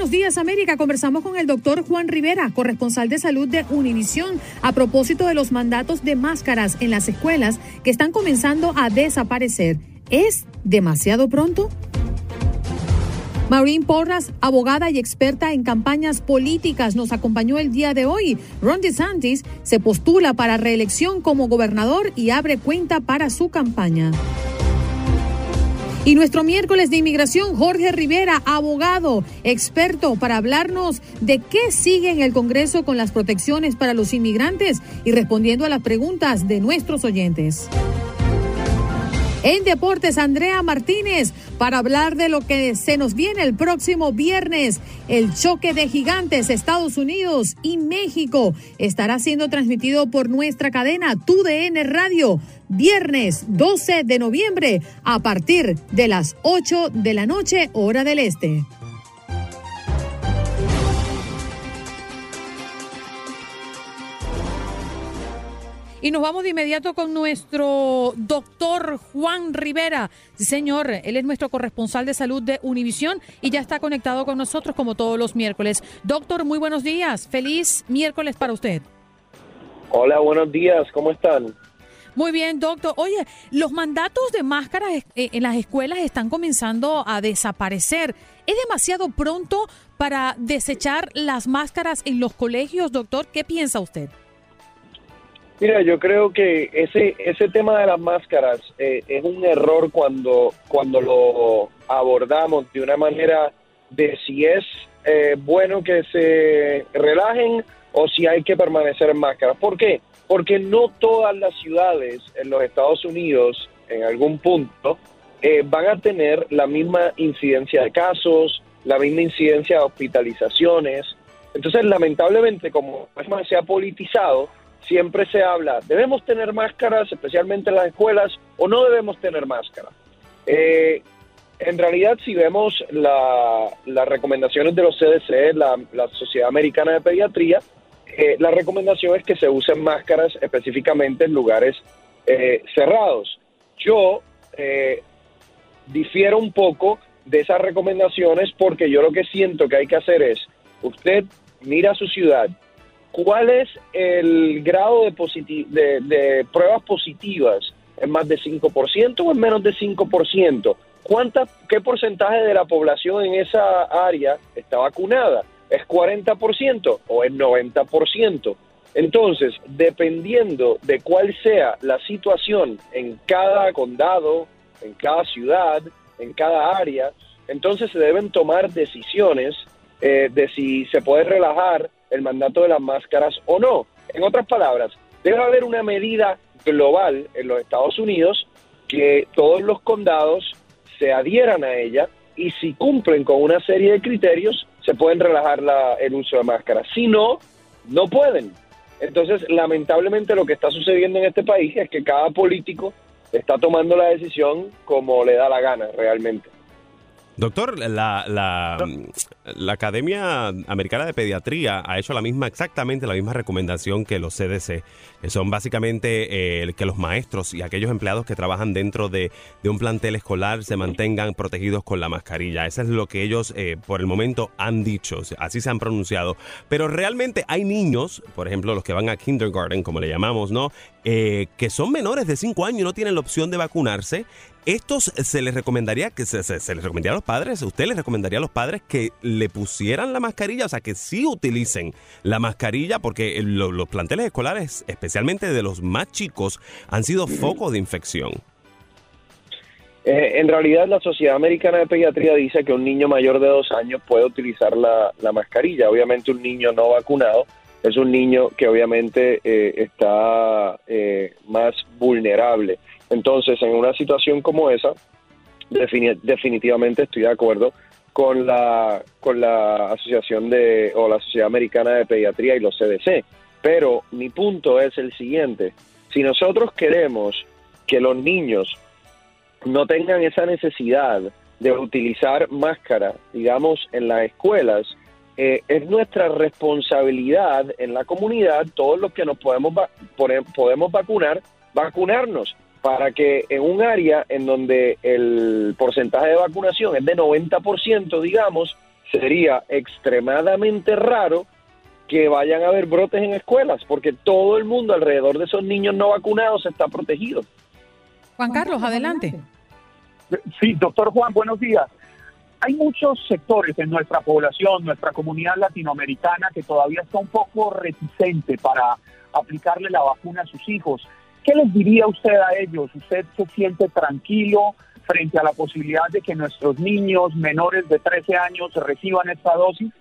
Buenos Días América conversamos con el doctor Juan Rivera, corresponsal de salud de Univisión, a propósito de los mandatos de máscaras en las escuelas que están comenzando a desaparecer. ¿Es demasiado pronto? Maureen Porras, abogada y experta en campañas políticas, nos acompañó el día de hoy. Ron DeSantis se postula para reelección como gobernador y abre cuenta para su campaña. Y nuestro miércoles de inmigración, Jorge Rivera, abogado, experto, para hablarnos de qué sigue en el Congreso con las protecciones para los inmigrantes y respondiendo a las preguntas de nuestros oyentes. En deportes, Andrea Martínez, para hablar de lo que se nos viene el próximo viernes, el choque de gigantes Estados Unidos y México estará siendo transmitido por nuestra cadena TUDN Radio, viernes 12 de noviembre a partir de las 8 de la noche, hora del este. Y nos vamos de inmediato con nuestro doctor Juan Rivera. Sí, señor, él es nuestro corresponsal de salud de Univisión y ya está conectado con nosotros como todos los miércoles. Doctor, muy buenos días. Feliz miércoles para usted. Hola, buenos días. ¿Cómo están? Muy bien, doctor. Oye, los mandatos de máscaras eh, en las escuelas están comenzando a desaparecer. ¿Es demasiado pronto para desechar las máscaras en los colegios, doctor? ¿Qué piensa usted? Mira, yo creo que ese ese tema de las máscaras eh, es un error cuando cuando lo abordamos de una manera de si es eh, bueno que se relajen o si hay que permanecer en máscaras. ¿Por qué? Porque no todas las ciudades en los Estados Unidos, en algún punto, eh, van a tener la misma incidencia de casos, la misma incidencia de hospitalizaciones. Entonces, lamentablemente, como se ha politizado, siempre se habla, debemos tener máscaras, especialmente en las escuelas, o no debemos tener máscaras. Eh, en realidad, si vemos las recomendaciones de los CDC, la, Sociedad Americana de Pediatría, eh, la recomendación es que se usen máscaras específicamente en lugares eh, cerrados. Yo difiero un poco de esas recomendaciones porque yo lo que siento que hay que hacer es, usted mira su ciudad, ¿Cuál es el grado de, de, pruebas positivas? ¿Es más de 5% o es menos de 5%? ¿Cuánta, ¿Qué porcentaje de la población en esa área está vacunada? ¿Es 40% o es 90%? Entonces, dependiendo de cuál sea la situación en cada condado, en cada ciudad, en cada área, entonces se deben tomar decisiones eh, de si se puede relajar el mandato de las máscaras o no. En otras palabras, debe haber una medida global en los Estados Unidos que todos los condados se adhieran a ella y si cumplen con una serie de criterios se pueden relajar la, el uso de máscaras. Si no, no pueden. Entonces, lamentablemente lo que está sucediendo en este país es que cada político está tomando la decisión como le da la gana realmente. Doctor, la, la, la, Academia Americana de Pediatría ha hecho la misma, exactamente la misma recomendación que los CDC, que son básicamente eh, que los maestros y aquellos empleados que trabajan dentro de, un plantel escolar se mantengan protegidos con la mascarilla. Eso es lo que ellos eh, por el momento han dicho, así se han pronunciado. Pero realmente hay niños, por ejemplo, los que van a kindergarten, como le llamamos, ¿no? Eh, que son menores de 5 años y no tienen la opción de vacunarse Estos se les recomendaría que se, se, les recomendaría a los padres, usted les recomendaría a los padres que le pusieran la mascarilla, o sea, que sí utilicen la mascarilla, porque los planteles escolares, especialmente de los más chicos, han sido focos de infección. Eh, en realidad, la Sociedad Americana de Pediatría dice que un niño mayor de dos años puede utilizar la, mascarilla. Obviamente, un niño no vacunado es un niño que obviamente eh, está eh, más vulnerable. Entonces, en una situación como esa, definitivamente estoy de acuerdo con la, con la Asociación de, o la Sociedad Americana de Pediatría y los CDC. Pero mi punto es el siguiente, si nosotros queremos que los niños no tengan esa necesidad de utilizar máscara, digamos, en las escuelas, eh, es nuestra responsabilidad en la comunidad, todos los que nos podemos, podemos vacunar, vacunarnos para que en un área en donde el porcentaje de vacunación es de 90%, digamos, sería extremadamente raro que vayan a haber brotes en escuelas, porque todo el mundo alrededor de esos niños no vacunados está protegido. Juan Carlos, adelante. Sí, doctor Juan, buenos días. Hay muchos sectores en nuestra población, nuestra comunidad latinoamericana, que todavía está un poco reticente para aplicarle la vacuna a sus hijos. ¿Qué les diría usted a ellos? ¿Usted se siente tranquilo frente a la posibilidad de que nuestros niños menores de 13 años reciban esta dosis?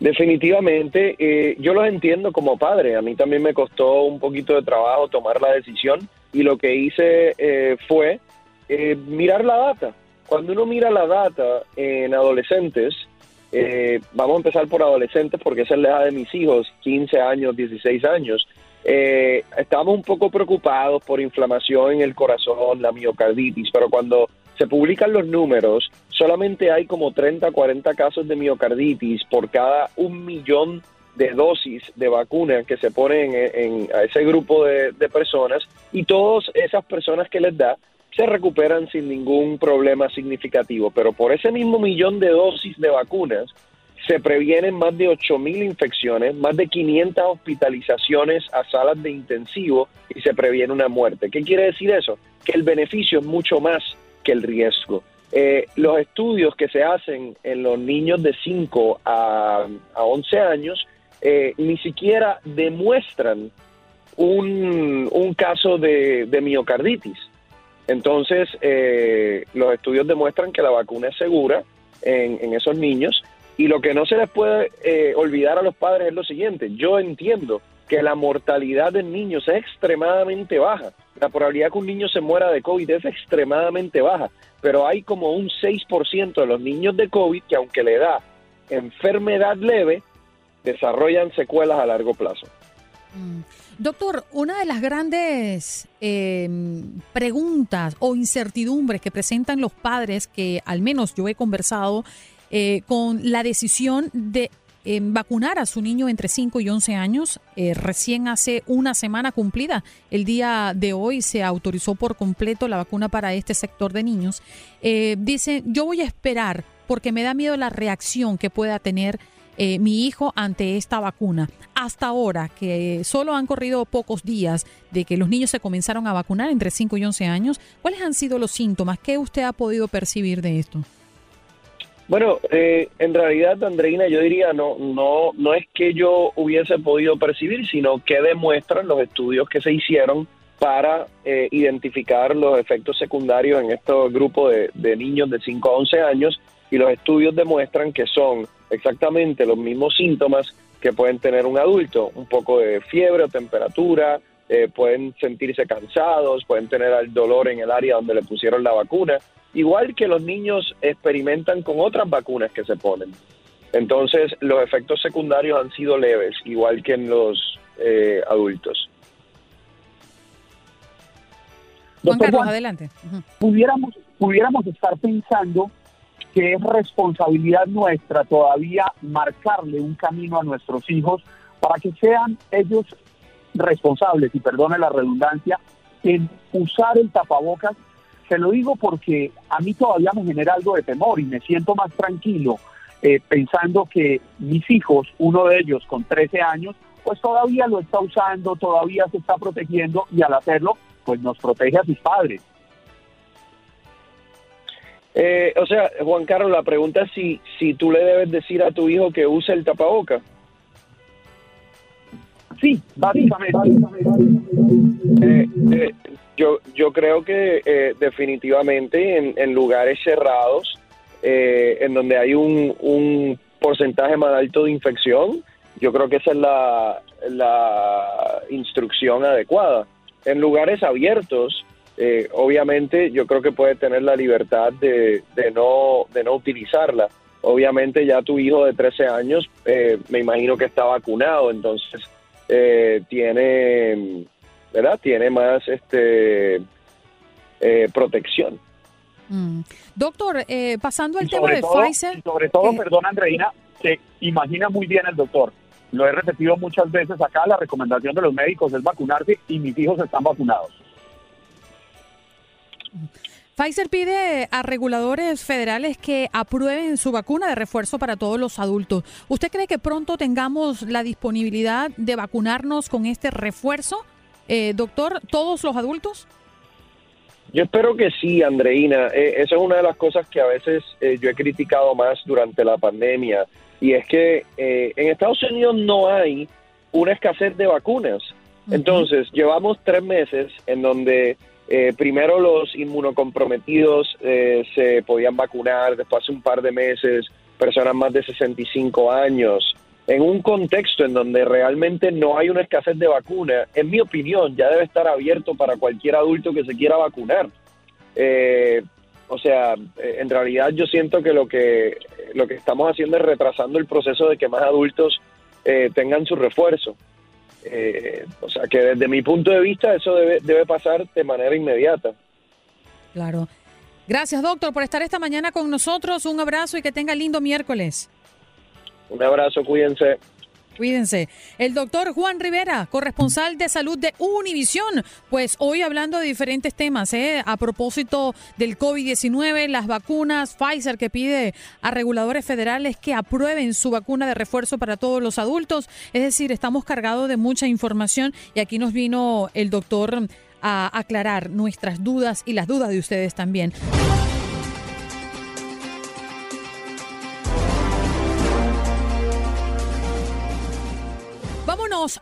Definitivamente, eh, yo los entiendo como padre. A mí también me costó un poquito de trabajo tomar la decisión y lo que hice eh, fue eh, mirar la data. Cuando uno mira la data en adolescentes, vamos a empezar por adolescentes porque esa es la edad de mis hijos, 15 años, 16 años. Eh, estamos un poco preocupados por inflamación en el corazón, la miocarditis, pero cuando se publican los números, solamente hay como 30, 40 casos de miocarditis por cada un millón de dosis de vacuna que se ponen en, a ese grupo de personas y todas esas personas que les da se recuperan sin ningún problema significativo. Pero por ese mismo millón de dosis de vacunas, se previenen más de 8.000 infecciones, más de 500 hospitalizaciones a salas de intensivo y se previene una muerte. ¿Qué quiere decir eso? Que el beneficio es mucho más que el riesgo. Eh, los estudios que se hacen en los niños de 5 a, 11 años eh, ni siquiera demuestran un, caso de, miocarditis. Entonces, eh, los estudios demuestran que la vacuna es segura en, en esos niños y lo que no se les puede eh, olvidar a los padres es lo siguiente, yo entiendo que la mortalidad de niños es extremadamente baja, la probabilidad que un niño se muera de COVID es extremadamente baja, pero hay como un 6% de los niños de COVID que aunque le da enfermedad leve, desarrollan secuelas a largo plazo. Mm. Doctor, una de las grandes em, preguntas o incertidumbres que presentan los padres, que al menos yo he conversado, eh, con la decisión de em, vacunar a su niño entre 5 y 11 años. Eh, recién hace una semana cumplida, el día de hoy se autorizó por completo la vacuna para este sector de niños. Eh, dice, yo voy a esperar porque me da miedo la reacción que pueda tener mi hijo ante esta vacuna. Hasta ahora, que solo han corrido pocos días de que los niños se comenzaron a vacunar entre 5 y 11 años, ¿cuáles han sido los síntomas? ¿Qué usted ha podido percibir de esto? Bueno, eh, en realidad, Andreina, yo diría, no, no, no es que yo hubiese podido percibir, sino que demuestran los estudios que se hicieron para eh, identificar los efectos secundarios en estos grupos de, de, niños de 5 a 11 años y los estudios demuestran que son exactamente los mismos síntomas que pueden tener un adulto, un poco de fiebre o temperatura, eh, pueden sentirse cansados, pueden tener el dolor en el área donde le pusieron la vacuna, igual que los niños experimentan con otras vacunas que se ponen. Entonces, los efectos secundarios han sido leves, igual que en los eh, adultos. Juan Carlos, adelante. pudiéramos, pudiéramos estar pensando que es responsabilidad nuestra todavía marcarle un camino a nuestros hijos para que sean ellos responsables, y perdone la redundancia, en usar el tapabocas se lo digo porque a mí todavía me genera algo de temor y me siento más tranquilo eh, pensando que mis hijos, uno de ellos con 13 años, pues todavía lo está usando, todavía se está protegiendo y al hacerlo, pues nos protege a sus padres. Eh, o sea, Juan Carlos, la pregunta es si, si tú le debes decir a tu hijo que use el tapaboca. Sí, básicamente. Eh, eh, yo, yo creo que eh, definitivamente en, lugares cerrados, eh, en donde hay un, un porcentaje más alto de infección, yo creo que esa es la, la instrucción adecuada. En lugares abiertos, eh, obviamente yo creo que puede tener la libertad de, de no, de no utilizarla. Obviamente ya tu hijo de 13 años, eh, me imagino que está vacunado, entonces eh, tiene, ¿verdad? Tiene más este eh, protección. Mm. Doctor, eh, pasando al tema de todo, Pfizer. y sobre todo, que- perdón, Andreina, que imagina muy bien el doctor. Lo he repetido muchas veces acá, la recomendación de los médicos es vacunarse y mis hijos están vacunados. Pfizer pide a reguladores federales que aprueben su vacuna de refuerzo para todos los adultos. ¿Usted cree que pronto tengamos la disponibilidad de vacunarnos con este refuerzo, eh, doctor, todos los adultos? Yo espero que sí, Andreina. Eh, esa es una de las cosas que a veces eh, yo he criticado más durante la pandemia. Y es que eh, en Estados Unidos no hay una escasez de vacunas. Entonces, llevamos tres meses en donde eh, primero los inmunocomprometidos eh, se podían vacunar, después hace un par de meses personas más de 65 años, en un contexto en donde realmente no hay una escasez de vacuna, en mi opinión, ya debe estar abierto para cualquier adulto que se quiera vacunar. Eh, o sea, eh, en realidad yo siento que lo que lo que estamos haciendo es retrasando el proceso de que más adultos eh, tengan su refuerzo. Eh, o sea, que desde mi punto de vista eso debe, debe pasar de manera inmediata. Claro. Gracias, doctor, por estar esta mañana con nosotros. Un abrazo y que tenga lindo miércoles. Un abrazo, cuídense. Cuídense. El doctor Juan Rivera, corresponsal de salud de Univisión, pues hoy hablando de diferentes temas, ¿eh? a propósito del COVID-19, las vacunas, Pfizer que pide a reguladores federales que aprueben su vacuna de refuerzo para todos los adultos. Es decir, estamos cargados de mucha información y aquí nos vino el doctor a aclarar nuestras dudas y las dudas de ustedes también.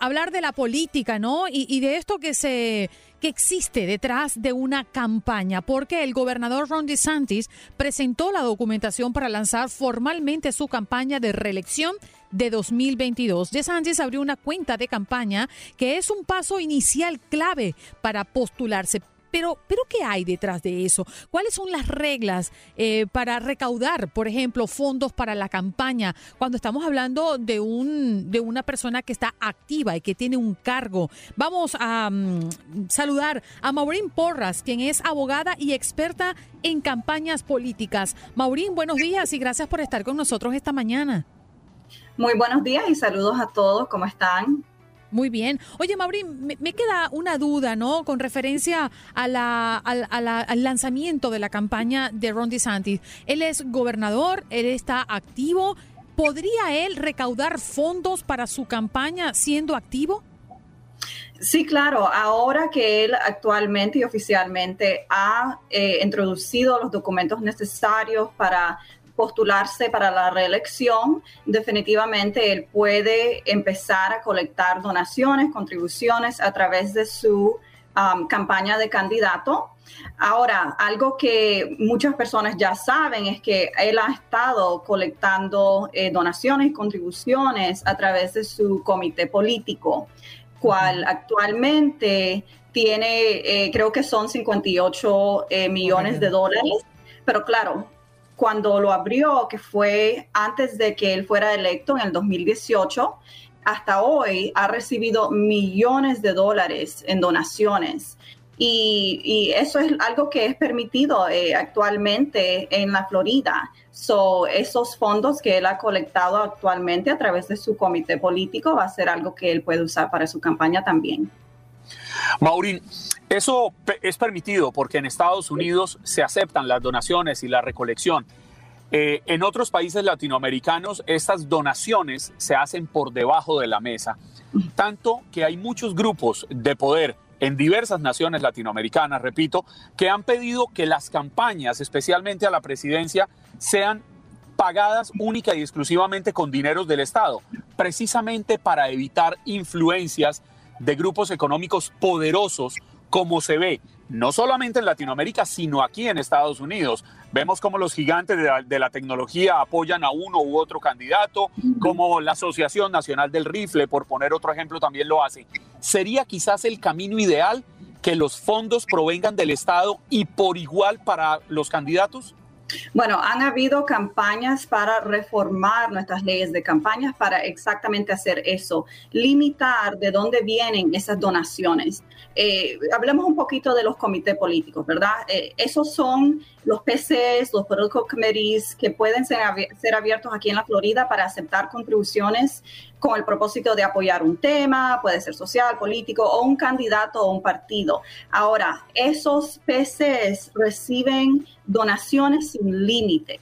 Hablar de la política, ¿no? Y, y de esto que se que existe detrás de una campaña, porque el gobernador Ron DeSantis presentó la documentación para lanzar formalmente su campaña de reelección de 2022. DeSantis abrió una cuenta de campaña que es un paso inicial clave para postularse. Pero, pero ¿qué hay detrás de eso? ¿Cuáles son las reglas eh, para recaudar, por ejemplo, fondos para la campaña? Cuando estamos hablando de, un, de una persona que está activa y que tiene un cargo. Vamos a mm, saludar a Maureen Porras, quien es abogada y experta en campañas políticas. Maureen, buenos días y gracias por estar con nosotros esta mañana. Muy buenos días y saludos a todos, ¿cómo están? Muy bien. Oye, Maureen, me, queda una duda, ¿no? Con referencia a la- al lanzamiento de la campaña de Ron DeSantis. Él es gobernador, él está activo. ¿Podría él recaudar fondos para su campaña siendo activo? Sí, claro, ahora que él actualmente y oficialmente ha eh, introducido los documentos necesarios para postularse para la reelección, definitivamente él puede empezar a colectar donaciones, contribuciones a través de su um, campaña de candidato. Ahora, algo que muchas personas ya saben es que él ha estado colectando eh, donaciones y contribuciones a través de su comité político, cual actualmente tiene, eh, creo que son 58 eh, millones de dólares, pero claro, cuando lo abrió, que fue antes de que él fuera electo en el 2018, hasta hoy ha recibido millones de dólares en donaciones. Y, y eso es algo que es permitido eh, actualmente en la Florida. So, esos fondos que él ha colectado actualmente a través de su comité político va a ser algo que él puede usar para su campaña también. Maurín, eso es permitido porque en Estados Unidos se aceptan las donaciones y la recolección. Eh, en otros países latinoamericanos estas donaciones se hacen por debajo de la mesa, tanto que hay muchos grupos de poder en diversas naciones latinoamericanas, repito, que han pedido que las campañas, especialmente a la presidencia, sean pagadas única y exclusivamente con dineros del Estado, precisamente para evitar influencias de grupos económicos poderosos como se ve no solamente en Latinoamérica, sino aquí en Estados Unidos. Vemos como los gigantes de la, tecnología apoyan a uno u otro candidato, como la Asociación Nacional del Rifle, por poner otro ejemplo, también lo hace. ¿Sería quizás el camino ideal que los fondos provengan del Estado y por igual para los candidatos? Bueno, han habido campañas para reformar nuestras leyes de campañas para exactamente hacer eso, limitar de dónde vienen esas donaciones. Eh, hablemos un poquito de los comités políticos, ¿verdad? Eh, esos son los PCs, los political committees que pueden ser, ser abiertos aquí en la Florida para aceptar contribuciones con el propósito de apoyar un tema, puede ser social, político o un candidato o un partido. Ahora, esos PCs reciben donaciones sin límite.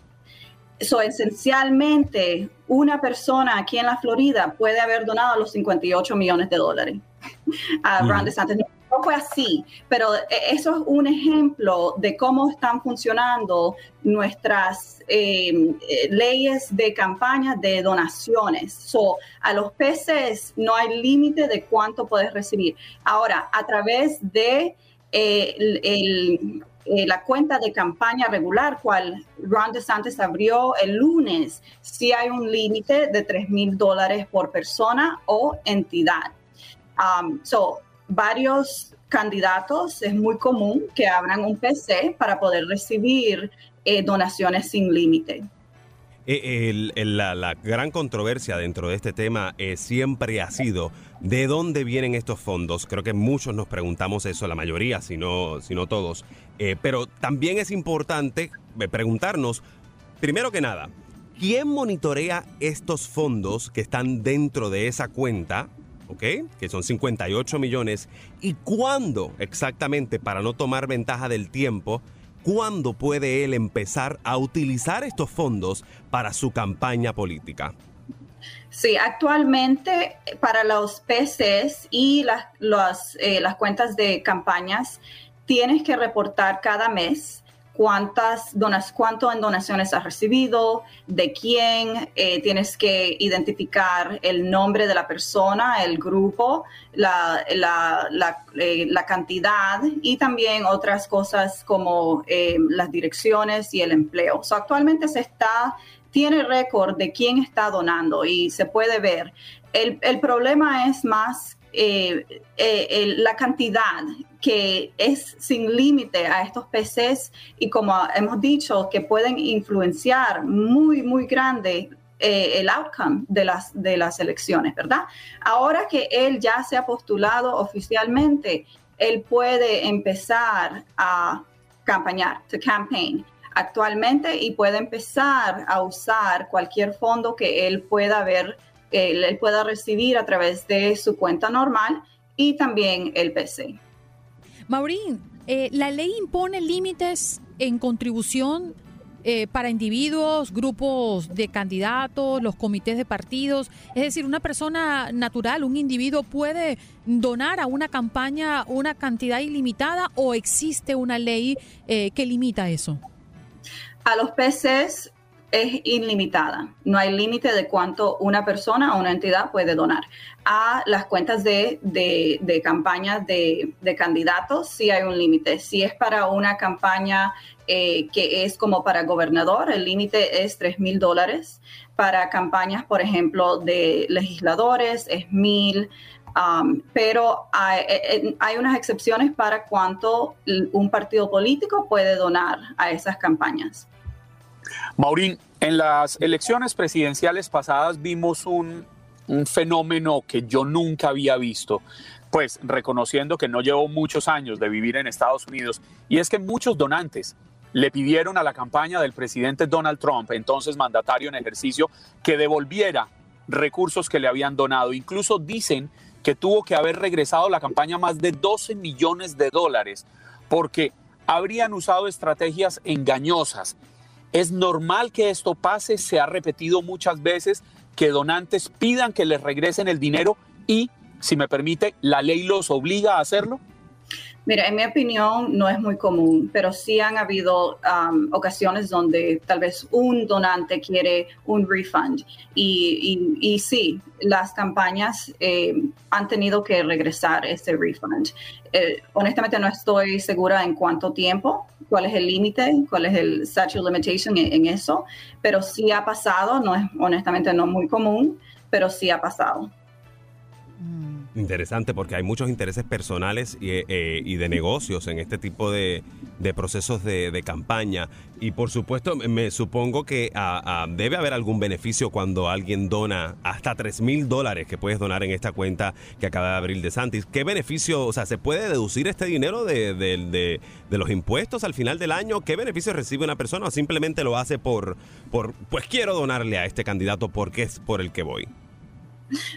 Eso esencialmente, una persona aquí en la Florida puede haber donado los 58 millones de dólares a Ron DeSantis fue así, pero eh, eso es un ejemplo de cómo están funcionando nuestras em, eh, leyes de campaña de donaciones. So, a los peces no hay límite de cuánto puedes recibir. Ahora, a través de eh, la cuenta de campaña regular, cual Ron DeSantis abrió el lunes, sí hay un límite de 3 mil dólares por persona o entidad. Um, so, varios candidatos es muy común que abran un PC para poder recibir eh, donaciones sin límite. Eh, la, gran controversia dentro de este tema eh, siempre ha sido de dónde vienen estos fondos. Creo que muchos nos preguntamos eso, la mayoría, si no, si no todos. pero también es importante preguntarnos, primero que nada, ¿quién monitorea estos fondos que están dentro de esa cuenta? Que son 58 millones. ¿Y cuándo exactamente, para no tomar ventaja del tiempo, cuándo puede él empezar a utilizar estos fondos para su campaña política? Sí, actualmente para los PCs y las, eh, las cuentas de campañas tienes que reportar cada mes cuántas donas, cuánto en donaciones has recibido, de quién, eh, tienes que identificar el nombre de la persona, el grupo, la, eh, cantidad y también otras cosas como eh, las direcciones y el empleo. actualmente se está, tiene récord de quién está donando y se puede ver. El, el problema es más la cantidad que es sin límite a estos PCs y como hemos dicho, que pueden influenciar muy, muy grande eh, el outcome de las, de las elecciones, ¿verdad? Ahora que él ya se ha postulado oficialmente, él puede empezar a campañar, to campaign actualmente y puede empezar a usar cualquier fondo que él pueda ver, él pueda recibir a través de su cuenta normal y también el PC. Maurín, eh, la ley impone límites en contribución eh, para individuos, grupos de candidatos, los comités de partidos. Es decir, una persona natural, un individuo puede donar a una campaña una cantidad ilimitada o existe una ley eh, que limita eso. A los PCs es ilimitada. No hay límite de cuánto una persona o una entidad puede donar. A las cuentas de, de, campañas de, candidatos sí hay un límite. Si es para una campaña eh, que es como para gobernador, el límite es 3 mil dólares. Para campañas, por ejemplo, de legisladores es mil. Um, pero hay, eh, eh, hay, unas excepciones para cuánto un partido político puede donar a esas campañas. Maurín, en las elecciones presidenciales pasadas vimos un, fenómeno que yo nunca había visto, pues reconociendo que no llevo muchos años de vivir en Estados Unidos, y es que muchos donantes le pidieron a la campaña del presidente Donald Trump, entonces mandatario en ejercicio, que devolviera recursos que le habían donado. Incluso dicen que tuvo que haber regresado la campaña más de 12 millones de dólares porque habrían usado estrategias engañosas es normal que esto pase, se ha repetido muchas veces que donantes pidan que les regresen el dinero y, si me permite, la ley los obliga a hacerlo. Mira, en mi opinión no es muy común, pero sí han habido um, ocasiones donde tal vez un donante quiere un refund y, y, sí, las campañas eh, han tenido que regresar ese refund. Eh, honestamente no estoy segura en cuánto tiempo, cuál es el límite, cuál es el statute limitation en, eso, pero sí ha pasado, no es honestamente no muy común, pero sí ha pasado. Interesante porque hay muchos intereses personales y, eh, de negocios en este tipo de, procesos de, campaña. Y por supuesto, me supongo que ah, debe haber algún beneficio cuando alguien dona hasta 3 mil dólares que puedes donar en esta cuenta que acaba de abrir de Santis. ¿Qué beneficio, o sea, se puede deducir este dinero de, de, los impuestos al final del año? ¿Qué beneficio recibe una persona o simplemente lo hace por, por pues quiero donarle a este candidato porque es por el que voy?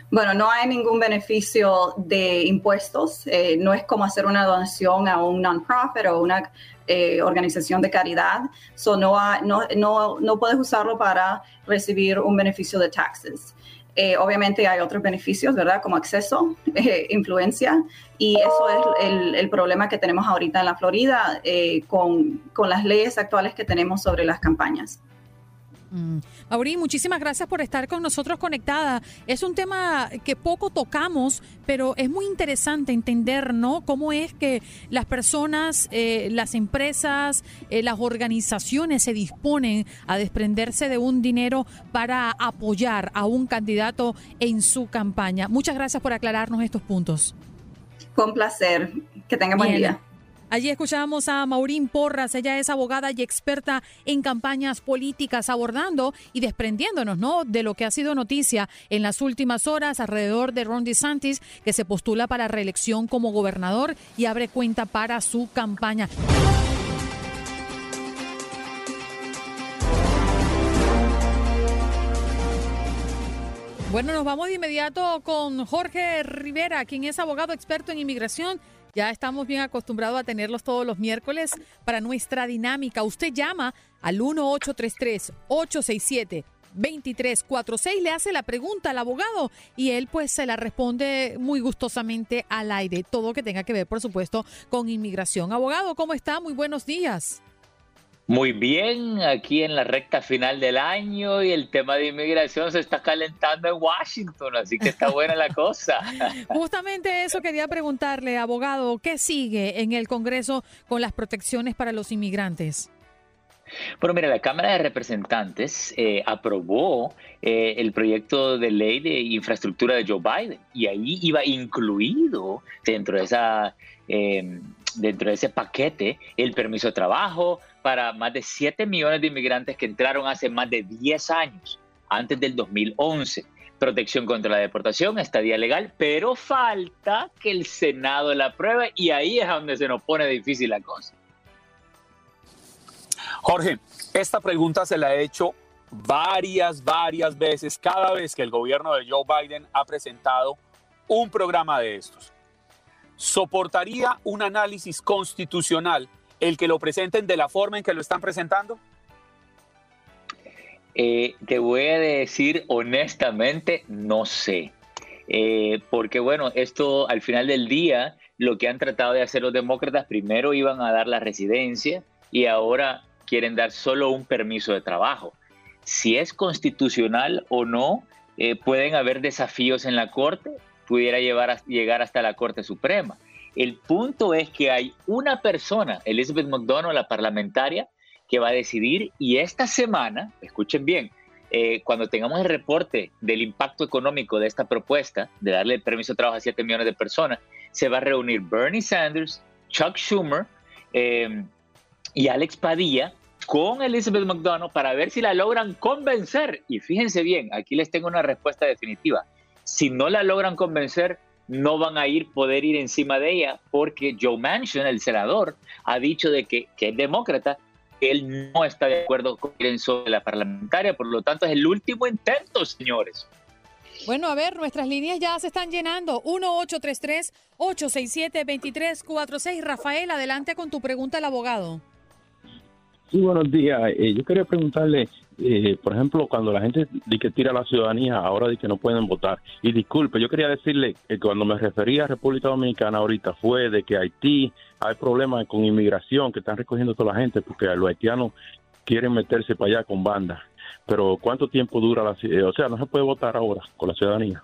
Bueno, no hay ningún beneficio de impuestos. Eh, no es como hacer una donación a un non-profit o una eh, organización de caridad. So no, no, no, puedes usarlo para recibir un beneficio de taxes. Eh, obviamente hay otros beneficios, ¿verdad? Como acceso, influencia, y eso es el, el, problema que tenemos ahorita en la Florida con, con las leyes actuales que tenemos sobre las campañas. Mm. Mauri, muchísimas gracias por estar con nosotros conectada. Es un tema que poco tocamos, pero es muy interesante entender, ¿no? Cómo es que las personas, eh, las empresas, eh, las organizaciones se disponen a desprenderse de un dinero para apoyar a un candidato en su campaña. Muchas gracias por aclararnos estos puntos. Un placer. Que tenga buen día. Allí escuchamos a Maurín Porras, ella es abogada y experta en campañas políticas, abordando y desprendiéndonos ¿no? de lo que ha sido noticia en las últimas horas alrededor de Ron DeSantis, que se postula para reelección como gobernador y abre cuenta para su campaña. Bueno, nos vamos de inmediato con Jorge Rivera, quien es abogado experto en inmigración ya estamos bien acostumbrados a tenerlos todos los miércoles para nuestra dinámica. Usted llama al 1833-867-2346, le hace la pregunta al abogado y él pues se la responde muy gustosamente al aire. Todo que tenga que ver, por supuesto, con inmigración. Abogado, ¿cómo está? Muy buenos días. Muy bien, aquí en la recta final del año y el tema de inmigración se está calentando en Washington, así que está buena la cosa. Justamente eso quería preguntarle, abogado, ¿qué sigue en el Congreso con las protecciones para los inmigrantes? Bueno, mira, la Cámara de Representantes eh, aprobó eh, el proyecto de ley de infraestructura de Joe Biden y ahí iba incluido dentro de esa eh, dentro de ese paquete el permiso de trabajo, para más de 7 millones de inmigrantes que entraron hace más de 10 años, antes del 2011. Protección contra la deportación, estadía legal, pero falta que el Senado la apruebe y ahí es donde se nos pone difícil la cosa. Jorge, esta pregunta se la he hecho varias, varias veces cada vez que el gobierno de Joe Biden ha presentado un programa de estos. ¿Soportaría un análisis constitucional el que lo presenten de la forma en que lo están presentando? Eh, te voy a decir honestamente, no sé. Eh, porque bueno, esto al final del día, lo que han tratado de hacer los demócratas, primero iban a dar la residencia y ahora quieren dar solo un permiso de trabajo. Si es constitucional o no, eh, pueden haber desafíos en la Corte, pudiera llevar llegar hasta la Corte Suprema. El punto es que hay una persona, Elizabeth McDonald, la parlamentaria, que va a decidir y esta semana, escuchen bien, eh, cuando tengamos el reporte del impacto económico de esta propuesta, de darle el permiso de trabajo a 7 millones de personas, se va a reunir Bernie Sanders, Chuck Schumer eh, y Alex Padilla con Elizabeth McDonald para ver si la logran convencer. Y fíjense bien, aquí les tengo una respuesta definitiva. Si no la logran convencer, no van a ir poder ir encima de ella porque Joe Manchin, el senador, ha dicho de que, que es demócrata, él no está de acuerdo con ir sobre la parlamentaria, por lo tanto es el último intento, señores. Bueno, a ver, nuestras líneas ya se están llenando. 1-833-867-2346. Rafael, adelante con tu pregunta al abogado. Sí, buenos días. Eh, yo quería preguntarle, eh, por ejemplo, cuando la gente dice que tira la ciudadanía, ahora dice que no pueden votar. Y disculpe, yo quería decirle que cuando me refería a República Dominicana ahorita fue de que Haití hay problemas con inmigración, que están recogiendo toda la gente porque los haitianos quieren meterse para allá con bandas. Pero ¿cuánto tiempo dura la ciudadanía? O sea, no se puede votar ahora con la ciudadanía.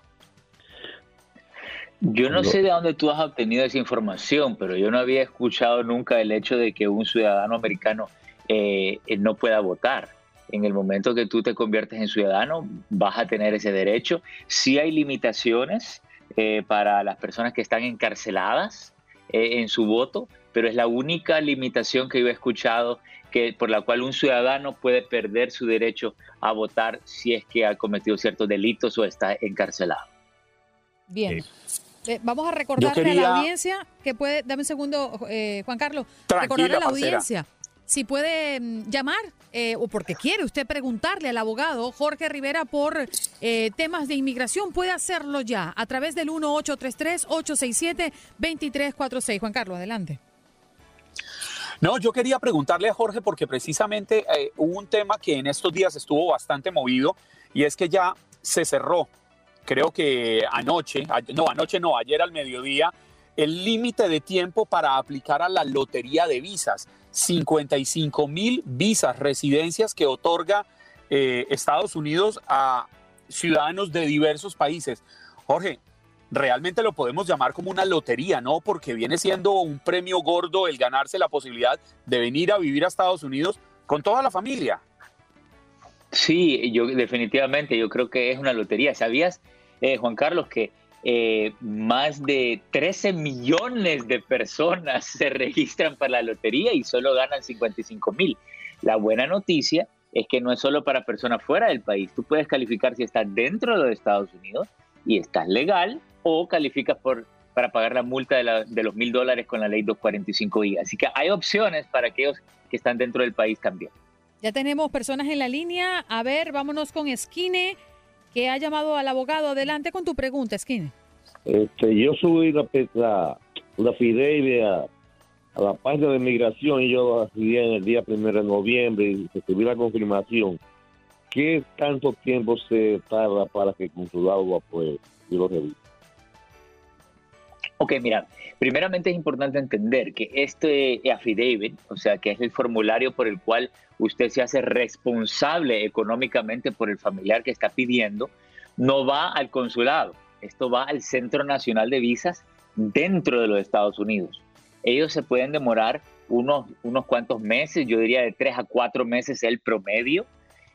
Yo no sé de dónde tú has obtenido esa información, pero yo no había escuchado nunca el hecho de que un ciudadano americano eh, no pueda votar. En el momento que tú te conviertes en ciudadano, vas a tener ese derecho. Sí hay limitaciones eh, para las personas que están encarceladas eh, en su voto, pero es la única limitación que yo he escuchado que, por la cual un ciudadano puede perder su derecho a votar si es que ha cometido ciertos delitos o está encarcelado. Bien. Eh, vamos a recordarle a la audiencia que puede, dame un segundo, eh, Juan Carlos, recordarle a la audiencia si puede mm, llamar eh, o porque quiere usted preguntarle al abogado Jorge Rivera por temas de inmigración, puede hacerlo ya a través del 1833-867-2346. Juan Carlos, adelante. No, yo quería preguntarle a Jorge porque precisamente hubo un tema que en estos días estuvo bastante movido y es que ya se cerró creo que anoche, no, anoche no, ayer al mediodía, el límite de tiempo para aplicar a la lotería de visas. 55 mil visas, residencias que otorga eh, Estados Unidos a ciudadanos de diversos países. Jorge, realmente lo podemos llamar como una lotería, ¿no? Porque viene siendo un premio gordo el ganarse la posibilidad de venir a vivir a Estados Unidos con toda la familia. Sí, yo definitivamente, yo creo que es una lotería. ¿Sabías, eh, Juan Carlos, que eh, más de 13 millones de personas se registran para la lotería y solo ganan 55 mil? La buena noticia es que no es solo para personas fuera del país. Tú puedes calificar si estás dentro de los Estados Unidos y estás legal o calificas por, para pagar la multa de, de los mil dólares con la ley 245i. Así que hay opciones para aquellos que están dentro del país también. Ya tenemos personas en la línea. A ver, vámonos con Esquine, que ha llamado al abogado. Adelante con tu pregunta, Esquine. Este, yo subí la, la, la a, la página de migración y yo recibí en el día primero de noviembre y recibí la confirmación. ¿Qué tanto tiempo se tarda para que el consulado apruebe y lo revise? Ok, mira, primeramente es importante entender que este affidavit, o sea, que es el formulario por el cual usted se hace responsable económicamente por el familiar que está pidiendo, no va al consulado, esto va al Centro Nacional de Visas dentro de los Estados Unidos. Ellos se pueden demorar unos, unos cuantos meses, yo diría de tres a cuatro meses el promedio,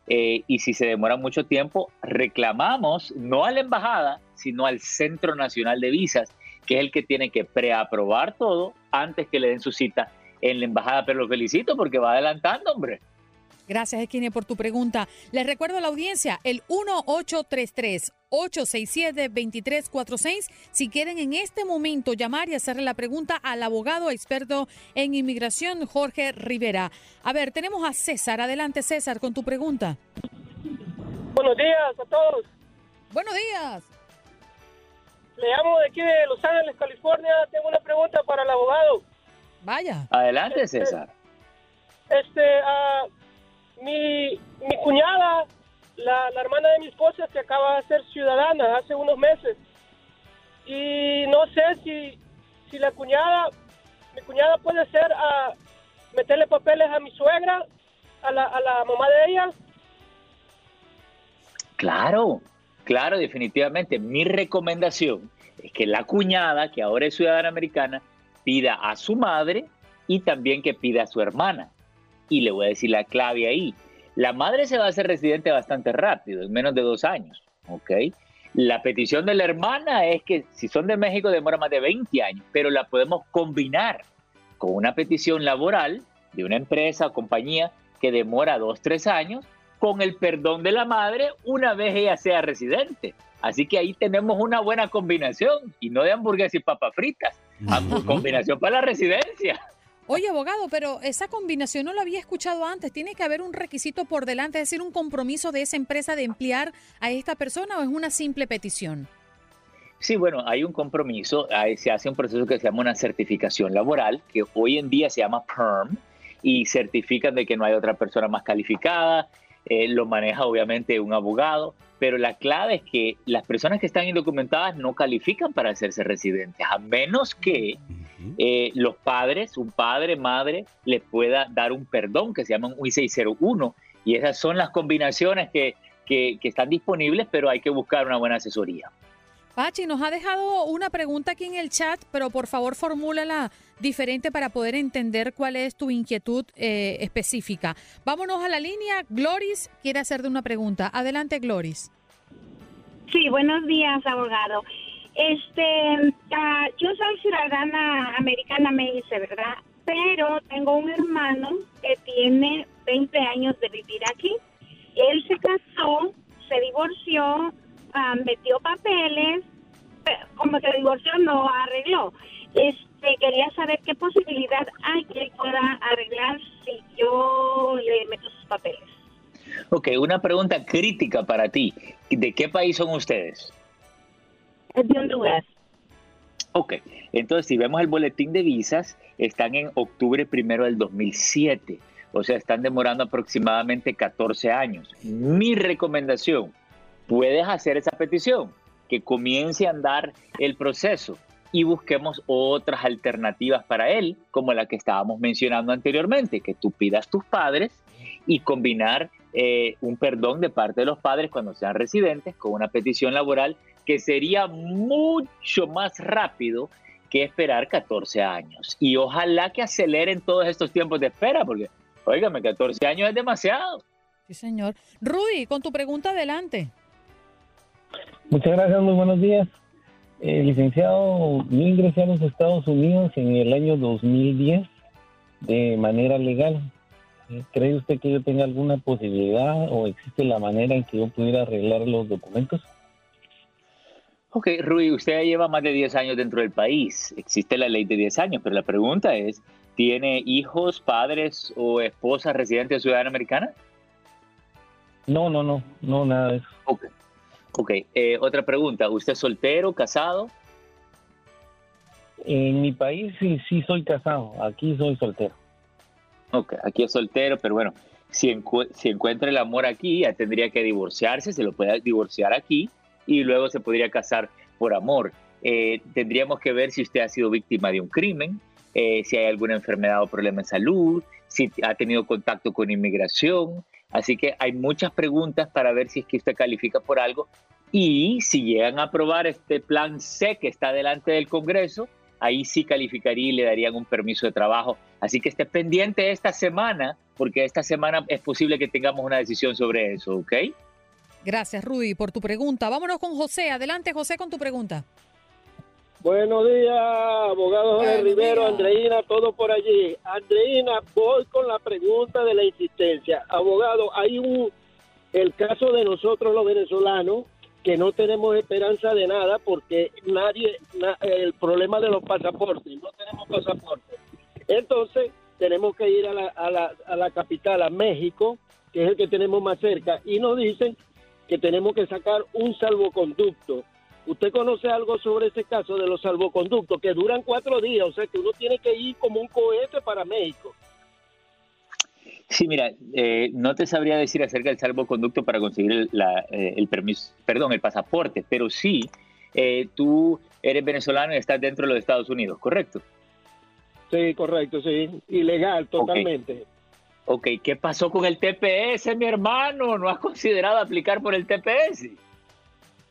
eh, y si se demora mucho tiempo, reclamamos no a la embajada, sino al Centro Nacional de Visas que es el que tiene que preaprobar todo antes que le den su cita en la embajada. Pero lo felicito porque va adelantando, hombre. Gracias, Esquine, por tu pregunta. Les recuerdo a la audiencia el 1833-867-2346. Si quieren en este momento llamar y hacerle la pregunta al abogado experto en inmigración, Jorge Rivera. A ver, tenemos a César. Adelante, César, con tu pregunta. Buenos días a todos. Buenos días. Le llamo de aquí de Los Ángeles, California. Tengo una pregunta para el abogado. Vaya. Adelante, este, César. Este, uh, mi, mi cuñada, la, la, hermana de mi esposa, se acaba de hacer ciudadana hace unos meses. Y no sé si, si la cuñada, mi cuñada puede ser a meterle papeles a mi suegra, a la, a la mamá de ella. Claro, Claro, definitivamente. Mi recomendación es que la cuñada, que ahora es ciudadana americana, pida a su madre y también que pida a su hermana. Y le voy a decir la clave ahí. La madre se va a hacer residente bastante rápido, en menos de dos años. ¿ok? La petición de la hermana es que si son de México demora más de 20 años, pero la podemos combinar con una petición laboral de una empresa o compañía que demora dos, tres años con el perdón de la madre una vez ella sea residente. Así que ahí tenemos una buena combinación y no de hamburguesas y papas fritas, combinación para la residencia. Oye, abogado, pero esa combinación no lo había escuchado antes. ¿Tiene que haber un requisito por delante, es decir, un compromiso de esa empresa de emplear a esta persona o es una simple petición? Sí, bueno, hay un compromiso, se hace un proceso que se llama una certificación laboral, que hoy en día se llama PERM, y certifican de que no hay otra persona más calificada. Eh, lo maneja obviamente un abogado, pero la clave es que las personas que están indocumentadas no califican para hacerse residentes, a menos que eh, los padres, un padre, madre, les pueda dar un perdón que se llama un I-601. Y esas son las combinaciones que, que, que están disponibles, pero hay que buscar una buena asesoría. Pachi, nos ha dejado una pregunta aquí en el chat, pero por favor formúlala diferente para poder entender cuál es tu inquietud eh, específica. Vámonos a la línea. Gloris quiere hacerte una pregunta. Adelante, Gloris. Sí, buenos días, abogado. Este, ah, yo soy ciudadana americana, me dice, ¿verdad? Pero tengo un hermano que tiene 20 años de vivir aquí. Él se casó, se divorció, ah, metió papeles, como se divorció no arregló. Este, quería saber qué posibilidad hay que pueda arreglar si yo le meto sus papeles. Ok, una pregunta crítica para ti. ¿De qué país son ustedes? Es de Honduras. Ok, entonces si vemos el boletín de visas, están en octubre primero del 2007. O sea, están demorando aproximadamente 14 años. Mi recomendación, puedes hacer esa petición, que comience a andar el proceso y busquemos otras alternativas para él, como la que estábamos mencionando anteriormente, que tú pidas tus padres y combinar eh, un perdón de parte de los padres cuando sean residentes con una petición laboral que sería mucho más rápido que esperar 14 años. Y ojalá que aceleren todos estos tiempos de espera, porque, óigame, 14 años es demasiado. Sí, señor. Rudy, con tu pregunta adelante. Muchas gracias, muy buenos días. Eh, licenciado, yo ingresé a los Estados Unidos en el año 2010 de manera legal. Eh, ¿Cree usted que yo tenga alguna posibilidad o existe la manera en que yo pudiera arreglar los documentos? Ok, Rui, usted ya lleva más de 10 años dentro del país. Existe la ley de 10 años, pero la pregunta es, ¿tiene hijos, padres o esposa residente de ciudadana americana? No, no, no, no, nada de eso. Ok, ok. Eh, otra pregunta, ¿usted es soltero, casado? En mi país sí, sí soy casado, aquí soy soltero. Ok, aquí es soltero, pero bueno, si, encu- si encuentra el amor aquí, ya tendría que divorciarse, se lo puede divorciar aquí y luego se podría casar por amor. Eh, tendríamos que ver si usted ha sido víctima de un crimen, eh, si hay alguna enfermedad o problema en salud, si ha tenido contacto con inmigración. Así que hay muchas preguntas para ver si es que usted califica por algo. Y si llegan a aprobar este plan C que está delante del Congreso, ahí sí calificaría y le darían un permiso de trabajo. Así que esté pendiente esta semana, porque esta semana es posible que tengamos una decisión sobre eso, ¿ok? Gracias, Rudy, por tu pregunta. Vámonos con José. Adelante, José, con tu pregunta. Buenos días, abogado Jorge Rivero, días. Andreina, todo por allí. Andreina, voy con la pregunta de la insistencia. Abogado, hay un, el caso de nosotros los venezolanos, que no tenemos esperanza de nada porque nadie, na- el problema de los pasaportes, no tenemos pasaportes. Entonces, tenemos que ir a la, a la, a la capital, a México, que es el que tenemos más cerca, y nos dicen que tenemos que sacar un salvoconducto. ¿Usted conoce algo sobre ese caso de los salvoconductos que duran cuatro días? O sea que uno tiene que ir como un cohete para México. Sí, mira, eh, no te sabría decir acerca del salvoconducto para conseguir el, la, eh, el permiso, perdón, el pasaporte, pero sí, eh, tú eres venezolano y estás dentro de los Estados Unidos, ¿correcto? Sí, correcto, sí. Ilegal, totalmente. Ok, ¿qué pasó con el TPS, mi hermano? ¿No has considerado aplicar por el TPS?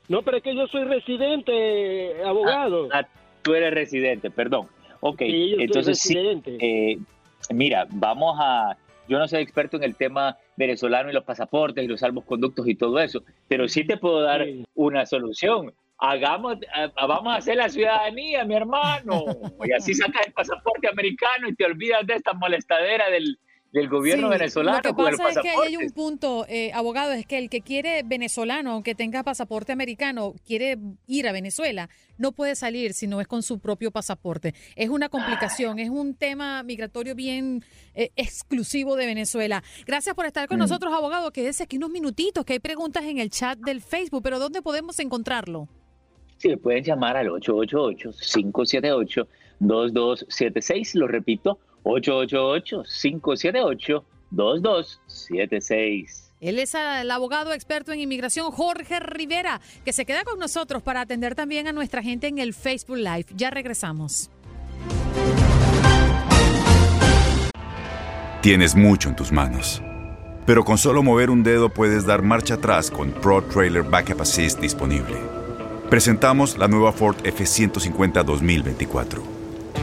No, pero es que yo soy residente, abogado. Ah, tú eres residente, perdón. Ok, Sí, yo soy entonces sí, eh, mira, vamos a, yo no soy experto en el tema venezolano y los pasaportes y los salvoconductos y todo eso, pero sí te puedo dar una solución. Hagamos, a- vamos a hacer la ciudadanía, mi hermano, y así sacas el pasaporte americano y te olvidas de esta molestadera del, del gobierno Sí, venezolano Lo que con el pasa es que ahí hay un punto, eh, abogado, es que el que quiere venezolano, aunque tenga pasaporte americano, quiere ir a Venezuela, no puede salir si no es con su propio pasaporte. Es una complicación, es un tema migratorio bien eh, exclusivo de Venezuela. Gracias por estar con Mm. nosotros, abogado. Quédese aquí unos minutitos, que hay preguntas en el chat del Facebook, pero ¿dónde podemos encontrarlo? Sí, pueden llamar al 888-578-2276, lo repito, 888-578-2276. Él es el abogado experto en inmigración Jorge Rivera, que se queda con nosotros para atender también a nuestra gente en el Facebook Live. Ya regresamos. Tienes mucho en tus manos, pero con solo mover un dedo puedes dar marcha atrás con Pro Trailer Backup Assist disponible. Presentamos la nueva Ford F150 2024.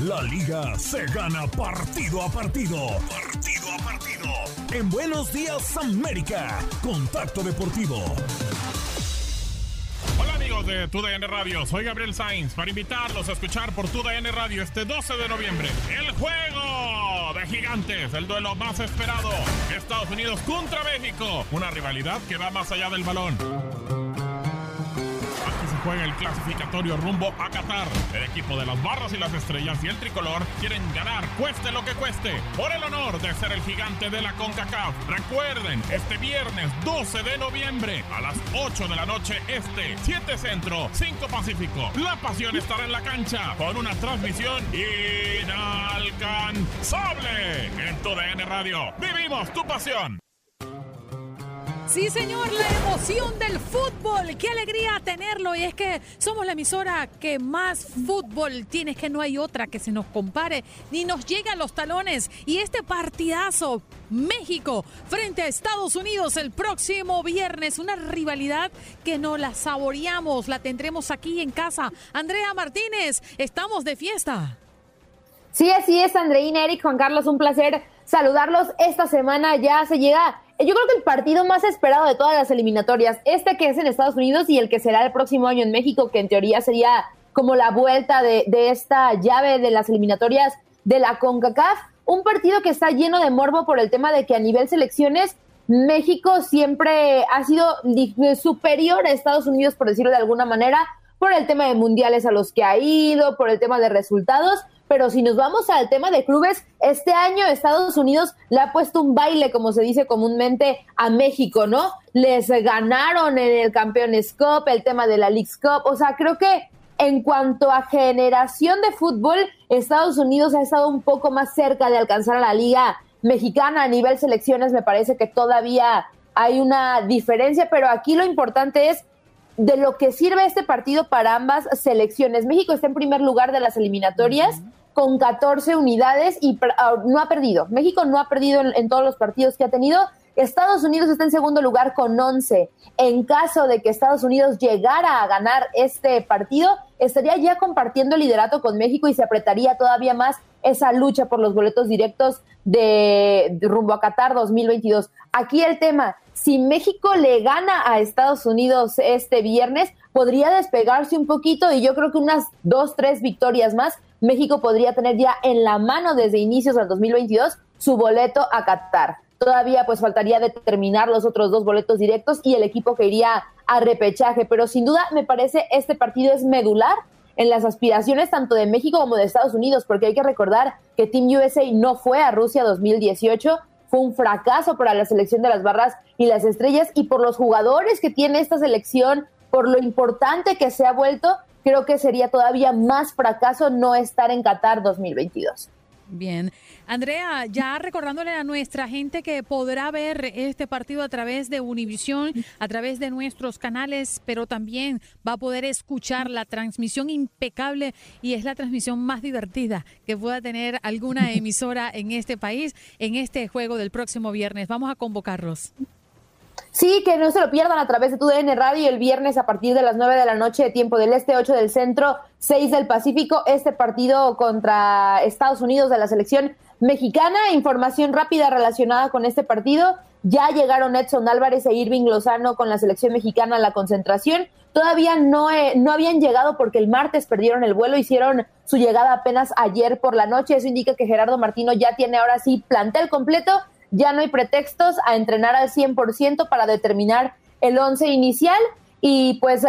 La liga se gana partido a partido. Partido a partido. En Buenos Días América, Contacto Deportivo. Hola amigos de TUDN Radio, soy Gabriel Sainz para invitarlos a escuchar por TUDN Radio este 12 de noviembre el juego de gigantes, el duelo más esperado, Estados Unidos contra México, una rivalidad que va más allá del balón juega el clasificatorio rumbo a Qatar. El equipo de las barras y las estrellas y el tricolor quieren ganar, cueste lo que cueste, por el honor de ser el gigante de la CONCACAF. Recuerden, este viernes 12 de noviembre a las 8 de la noche este, 7 centro, 5 pacífico. La pasión estará en la cancha con una transmisión inalcanzable en tu DN Radio. Vivimos tu pasión. Sí, señor, la emoción del fútbol. Qué alegría tenerlo. Y es que somos la emisora que más fútbol tiene. Es que no hay otra que se nos compare ni nos llegue a los talones. Y este partidazo, México frente a Estados Unidos el próximo viernes. Una rivalidad que no la saboreamos. La tendremos aquí en casa. Andrea Martínez, estamos de fiesta. Sí, así es, Andreina, Eric, Juan Carlos, un placer saludarlos. Esta semana ya se llega yo creo que el partido más esperado de todas las eliminatorias, este que es en Estados Unidos y el que será el próximo año en México, que en teoría sería como la vuelta de, esta llave de las eliminatorias de la CONCACAF, un partido que está lleno de morbo por el tema de que a nivel selecciones México siempre ha sido superior a Estados Unidos, por decirlo de alguna manera, por el tema de mundiales a los que ha ido, por el tema de resultados, pero si nos vamos al tema de clubes, este año Estados Unidos le ha puesto un baile, como se dice comúnmente, a México, ¿no? Les ganaron en el Campeones Cup, el tema de la League's Cup, o sea, creo que en cuanto a generación de fútbol, Estados Unidos ha estado un poco más cerca de alcanzar a la liga mexicana a nivel selecciones, me parece que todavía hay una diferencia, pero aquí lo importante es de lo que sirve este partido para ambas selecciones. México está en primer lugar de las eliminatorias con 14 unidades y ah, no ha perdido. México no ha perdido en, todos los partidos que ha tenido. Estados Unidos está en segundo lugar con 11. En caso de que Estados Unidos llegara a ganar este partido, estaría ya compartiendo el liderato con México y se apretaría todavía más esa lucha por los boletos directos de, rumbo a Qatar 2022. Aquí el tema, si México le gana a Estados Unidos este viernes, podría despegarse un poquito y yo creo que unas dos, tres victorias más, México podría tener ya en la mano desde inicios del 2022 su boleto a Qatar. Todavía pues faltaría determinar los otros dos boletos directos y el equipo que iría a repechaje, pero sin duda me parece este partido es medular en las aspiraciones tanto de México como de Estados Unidos, porque hay que recordar que Team USA no fue a Rusia 2018, fue un fracaso para la selección de las barras y las estrellas y por los jugadores que tiene esta selección, por lo importante que se ha vuelto, creo que sería todavía más fracaso no estar en Qatar 2022. Bien. Andrea, ya recordándole a nuestra gente que podrá ver este partido a través de Univisión, a través de nuestros canales, pero también va a poder escuchar la transmisión impecable y es la transmisión más divertida que pueda tener alguna emisora en este país en este juego del próximo viernes. Vamos a convocarlos. Sí, que no se lo pierdan a través de tu DN Radio el viernes a partir de las 9 de la noche, tiempo del este, 8 del centro, 6 del Pacífico. Este partido contra Estados Unidos de la selección mexicana. Información rápida relacionada con este partido. Ya llegaron Edson Álvarez e Irving Lozano con la selección mexicana a la concentración. Todavía no, eh, no habían llegado porque el martes perdieron el vuelo, hicieron su llegada apenas ayer por la noche. Eso indica que Gerardo Martino ya tiene ahora sí plantel completo. Ya no hay pretextos a entrenar al 100% para determinar el once inicial. Y pues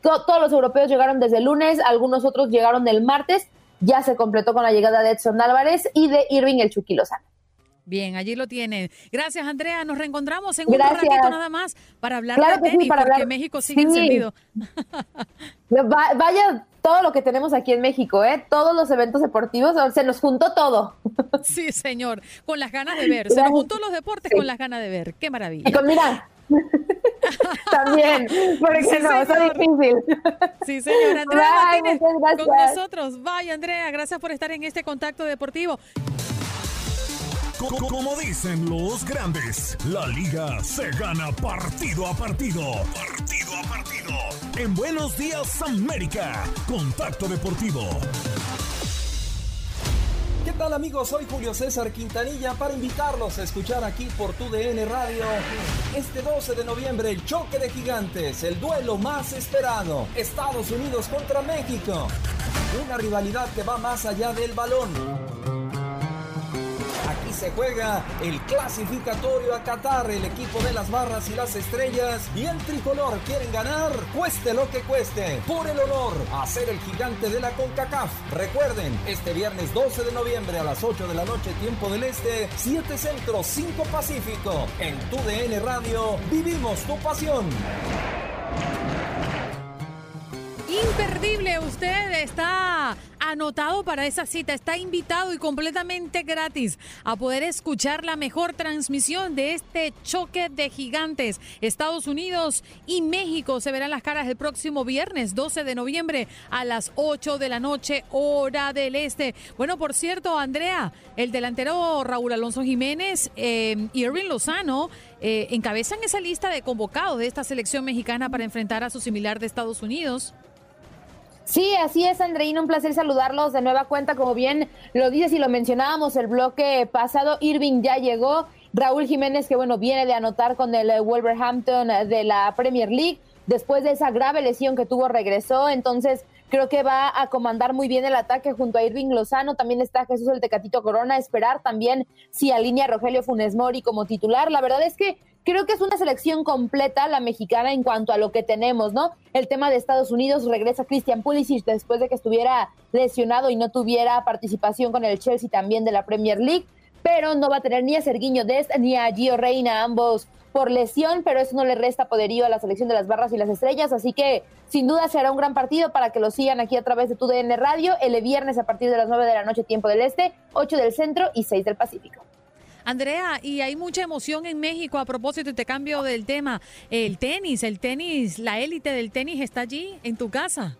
todos los europeos llegaron desde el lunes, algunos otros llegaron el martes. Ya se completó con la llegada de Edson Álvarez y de Irving el Chucky Lozano. Bien, allí lo tienen. Gracias, Andrea. Nos reencontramos en un ratito nada más para hablar de tenis, porque México sigue encendido. Vaya todo lo que tenemos aquí en México, ¿eh? Todos los eventos deportivos, se nos juntó todo. Sí, señor, con las ganas de ver. Se nos juntó los deportes con las ganas de ver. Qué maravilla. Y con, mira, también, porque sí, no, es difícil. Sí, señora. Andrea Martínez, con nosotros. Vaya, Andrea, gracias por estar en este contacto deportivo. Como dicen los grandes, la liga se gana partido a partido. Partido a partido. En Buenos Días América, Contacto Deportivo. ¿Qué tal amigos? Soy Julio César Quintanilla para invitarlos a escuchar aquí por tu DN Radio este 12 de noviembre el choque de gigantes, el duelo más esperado, Estados Unidos contra México. Una rivalidad que va más allá del balón se juega el clasificatorio a Qatar. El equipo de las barras y las estrellas y el tricolor quieren ganar, cueste lo que cueste, por el honor a ser el gigante de la CONCACAF. Recuerden, este viernes 12 de noviembre a las 8 de la noche, tiempo del este, 7 Centro, 5 Pacífico. En tu DN Radio, vivimos tu pasión. Imperdible, usted está anotado para esa cita, está invitado y completamente gratis a poder escuchar la mejor transmisión de este choque de gigantes. Estados Unidos y México se verán las caras el próximo viernes 12 de noviembre a las 8 de la noche, hora del este. Bueno, por cierto, Andrea, el delantero Raúl Alonso Jiménez eh, y Irving Lozano eh, encabezan esa lista de convocados de esta selección mexicana para enfrentar a su similar de Estados Unidos. Sí, así es, Andreina, un placer saludarlos de nueva cuenta. Como bien lo dices y lo mencionábamos el bloque pasado, Irving ya llegó. Raúl Jiménez, que bueno, viene de anotar con el Wolverhampton de la Premier League. Después de esa grave lesión que tuvo, regresó. Entonces, creo que va a comandar muy bien el ataque junto a Irving Lozano. También está Jesús el Tecatito Corona. Esperar también si alinea Rogelio Funes Mori como titular. La verdad es que creo que es una selección completa la mexicana en cuanto a lo que tenemos, ¿no? El tema de Estados Unidos regresa Christian Pulisic después de que estuviera lesionado y no tuviera participación con el Chelsea también de la Premier League, pero no va a tener ni a Serguiño Dest ni a Gio Reina, ambos por lesión, pero eso no le resta poderío a la selección de las barras y las estrellas, así que sin duda será un gran partido para que lo sigan aquí a través de tu DN Radio el viernes a partir de las 9 de la noche tiempo del Este, 8 del Centro y 6 del Pacífico. Andrea, y hay mucha emoción en México a propósito, te cambio del tema, el tenis, el tenis, la élite del tenis está allí en tu casa.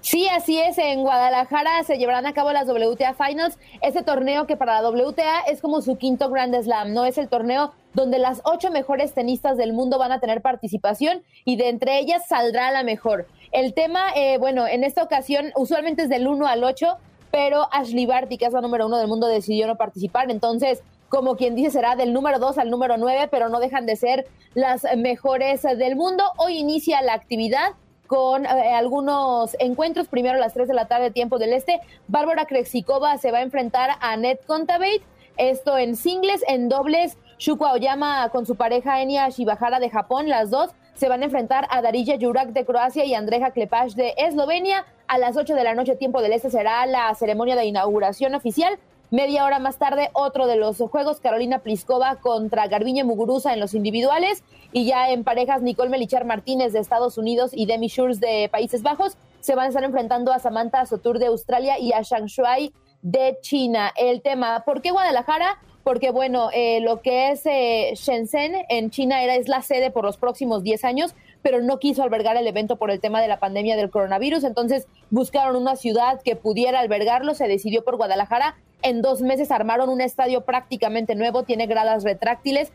Sí, así es. En Guadalajara se llevarán a cabo las WTA Finals. Ese torneo que para la WTA es como su quinto Grand Slam, ¿no? Es el torneo donde las ocho mejores tenistas del mundo van a tener participación y de entre ellas saldrá la mejor. El tema, eh, bueno, en esta ocasión usualmente es del 1 al 8, pero Ashley Barty, que es la número uno del mundo, decidió no participar. Entonces, como quien dice, será del número 2 al número 9, pero no dejan de ser las mejores del mundo. Hoy inicia la actividad con eh, algunos encuentros. Primero a las 3 de la tarde, tiempo del este. Bárbara Krexikova se va a enfrentar a Net Contabate. Esto en singles, en dobles. Shuko Aoyama con su pareja Enya Shibahara de Japón, las dos se van a enfrentar a Darija Jurak de Croacia y Andreja Klepash de Eslovenia. A las 8 de la noche, tiempo del este, será la ceremonia de inauguración oficial. Media hora más tarde, otro de los juegos, Carolina Pliskova contra Garbiñe Muguruza en los individuales. Y ya en parejas, Nicole Melichar Martínez de Estados Unidos y Demi Schurz de Países Bajos se van a estar enfrentando a Samantha Sotur de Australia y a Shang Shuai de China. El tema, ¿por qué Guadalajara? Porque, bueno, eh, lo que es eh, Shenzhen en China era, es la sede por los próximos 10 años, pero no quiso albergar el evento por el tema de la pandemia del coronavirus. Entonces buscaron una ciudad que pudiera albergarlo, se decidió por Guadalajara en dos meses armaron un estadio prácticamente nuevo, tiene gradas retráctiles.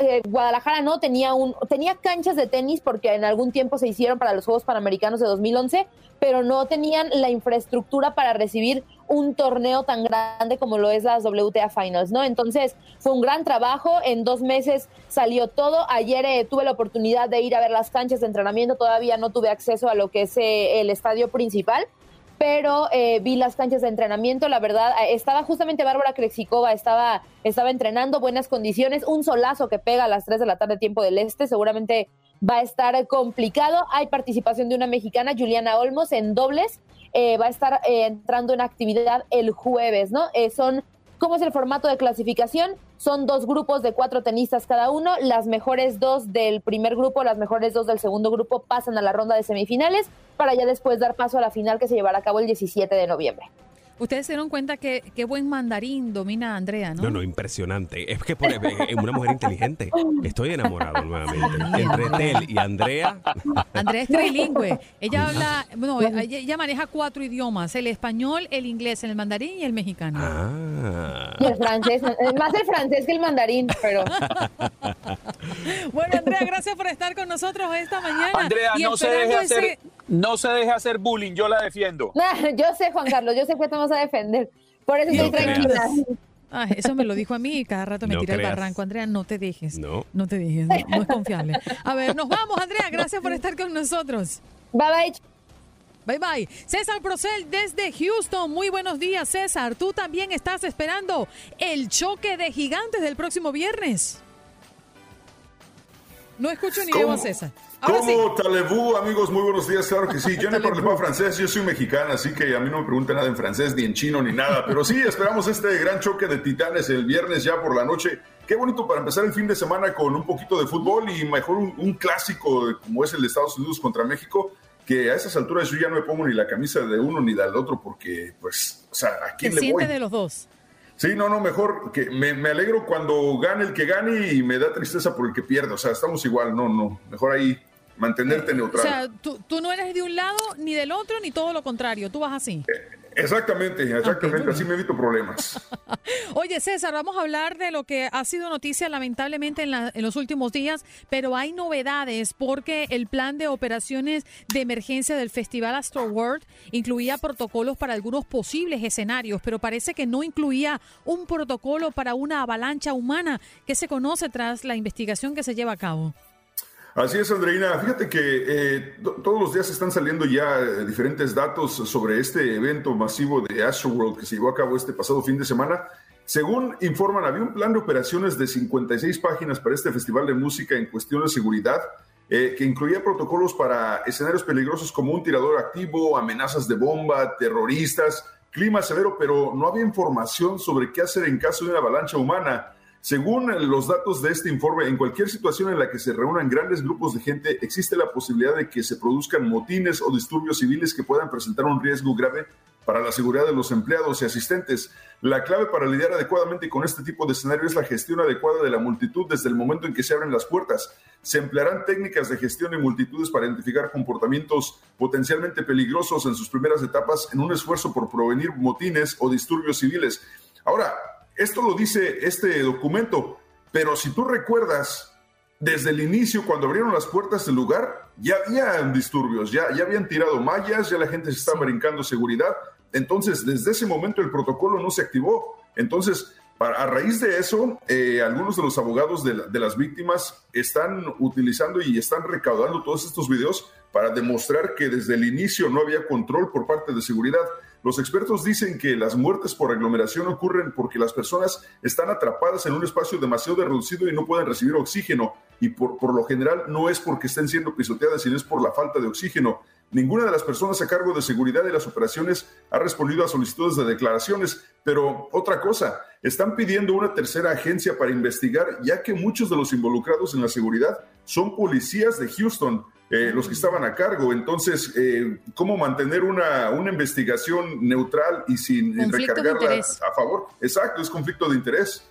Eh, Guadalajara no tenía un tenía canchas de tenis porque en algún tiempo se hicieron para los Juegos Panamericanos de 2011, pero no tenían la infraestructura para recibir un torneo tan grande como lo es las WTA Finals, ¿no? Entonces fue un gran trabajo, en dos meses salió todo, ayer eh, tuve la oportunidad de ir a ver las canchas de entrenamiento, todavía no tuve acceso a lo que es eh, el estadio principal, pero eh, vi las canchas de entrenamiento, la verdad, estaba justamente Bárbara Krexikova, estaba, estaba entrenando, buenas condiciones, un solazo que pega a las 3 de la tarde tiempo del este, seguramente va a estar complicado. Hay participación de una mexicana, Juliana Olmos, en dobles, eh, va a estar eh, entrando en actividad el jueves, ¿no? Eh, son, ¿cómo es el formato de clasificación? Son dos grupos de cuatro tenistas cada uno, las mejores dos del primer grupo, las mejores dos del segundo grupo pasan a la ronda de semifinales para ya después dar paso a la final que se llevará a cabo el 17 de noviembre. Ustedes se dieron cuenta que qué buen mandarín domina Andrea, ¿no? No, no, impresionante. Es que por, es una mujer inteligente. Estoy enamorado nuevamente. Entre Tel y Andrea. Andrea es trilingüe. Ella habla, bueno, ella, ella maneja cuatro idiomas: el español, el inglés, el mandarín y el mexicano. Ah. Y el francés, eh, más el francés que el mandarín, pero... Bueno, Andrea, gracias por estar con nosotros esta mañana. Andrea, Y no se, deje hacer, ese- no se deje hacer bullying, yo la defiendo. Nah, yo sé, Juan Carlos, yo sé que te vamos a defender. Por eso estoy No tranquila. Ay, eso me lo dijo a mí y cada rato me No tira el barranco. Andrea, no te dejes. No. No te dejes, no, no es confiable. A ver, nos vamos, Andrea. Gracias por estar con nosotros. Bye bye. Bye bye. César Procel desde Houston. Muy buenos días, César. Tú también estás esperando el choque de gigantes del próximo viernes. No escucho ni veo a César. Ahora sí. ¿Cómo talebú, amigos? Muy buenos días, claro que sí. Yo no parlo francés, yo soy mexicana, así que a mí no me preguntan nada en francés, ni en chino, ni nada. Pero sí, esperamos este gran choque de titanes el viernes ya por la noche. Qué bonito para empezar el fin de semana con un poquito de fútbol y mejor un, un clásico como es el de Estados Unidos contra México, que a esas alturas yo ya no me pongo ni la camisa de uno ni del otro porque, pues, o sea, ¿a Te quién le voy? de los dos. Sí, no, no, mejor que me, me alegro cuando gane el que gane y me da tristeza por el que pierde. O sea, estamos igual, no, no, mejor ahí mantenerte O neutral. sea, tú, tú no eres de un lado ni del otro, ni todo lo contrario. Tú vas así. Exactamente, exactamente, así me evito problemas. Oye, César, vamos a hablar de lo que ha sido noticia lamentablemente en, la- en los últimos días, pero hay novedades porque el plan de operaciones de emergencia del Festival Astroworld incluía protocolos para algunos posibles escenarios, pero parece que no incluía un protocolo para una avalancha humana que se conoce tras la investigación que se lleva a cabo. Así es, Andreina. Fíjate que eh, to- todos los días están saliendo ya eh, diferentes datos sobre este evento masivo de Astroworld que se llevó a cabo este pasado fin de semana. Según informan, había un plan de operaciones de 56 páginas para este festival de música en cuestión de seguridad, eh, que incluía protocolos para escenarios peligrosos como un tirador activo, amenazas de bomba, terroristas, clima severo, pero no había información sobre qué hacer en caso de una avalancha humana. Según los datos de este informe, en cualquier situación en la que se reúnan grandes grupos de gente, existe la posibilidad de que se produzcan motines o disturbios civiles que puedan presentar un riesgo grave para la seguridad de los empleados y asistentes. La clave para lidiar adecuadamente con este tipo de escenario es la gestión adecuada de la multitud desde el momento en que se abren las puertas. Se emplearán técnicas de gestión de multitudes para identificar comportamientos potencialmente peligrosos en sus primeras etapas en un esfuerzo por prevenir motines o disturbios civiles. Ahora, esto lo dice este documento, pero si tú recuerdas, desde el inicio, cuando abrieron las puertas del lugar, ya habían disturbios, ya, ya habían tirado mallas, ya la gente se estaba brincando seguridad. Entonces, desde ese momento el protocolo no se activó. Entonces, para- a raíz de eso, eh, algunos de los abogados de, la- de las víctimas están utilizando y están recaudando todos estos videos para demostrar que desde el inicio no había control por parte de seguridad. Los expertos dicen que las muertes por aglomeración ocurren porque las personas están atrapadas en un espacio demasiado reducido y no pueden recibir oxígeno. Y por, por lo general no es porque estén siendo pisoteadas, sino es por la falta de oxígeno. Ninguna de las personas a cargo de seguridad de las operaciones ha respondido a solicitudes de declaraciones, pero otra cosa, están pidiendo una tercera agencia para investigar, ya que muchos de los involucrados en la seguridad son policías de Houston, eh, los que estaban a cargo. Entonces, eh, ¿cómo mantener una, una investigación neutral y sin Conflicto recargarla a favor? Exacto, es conflicto de interés.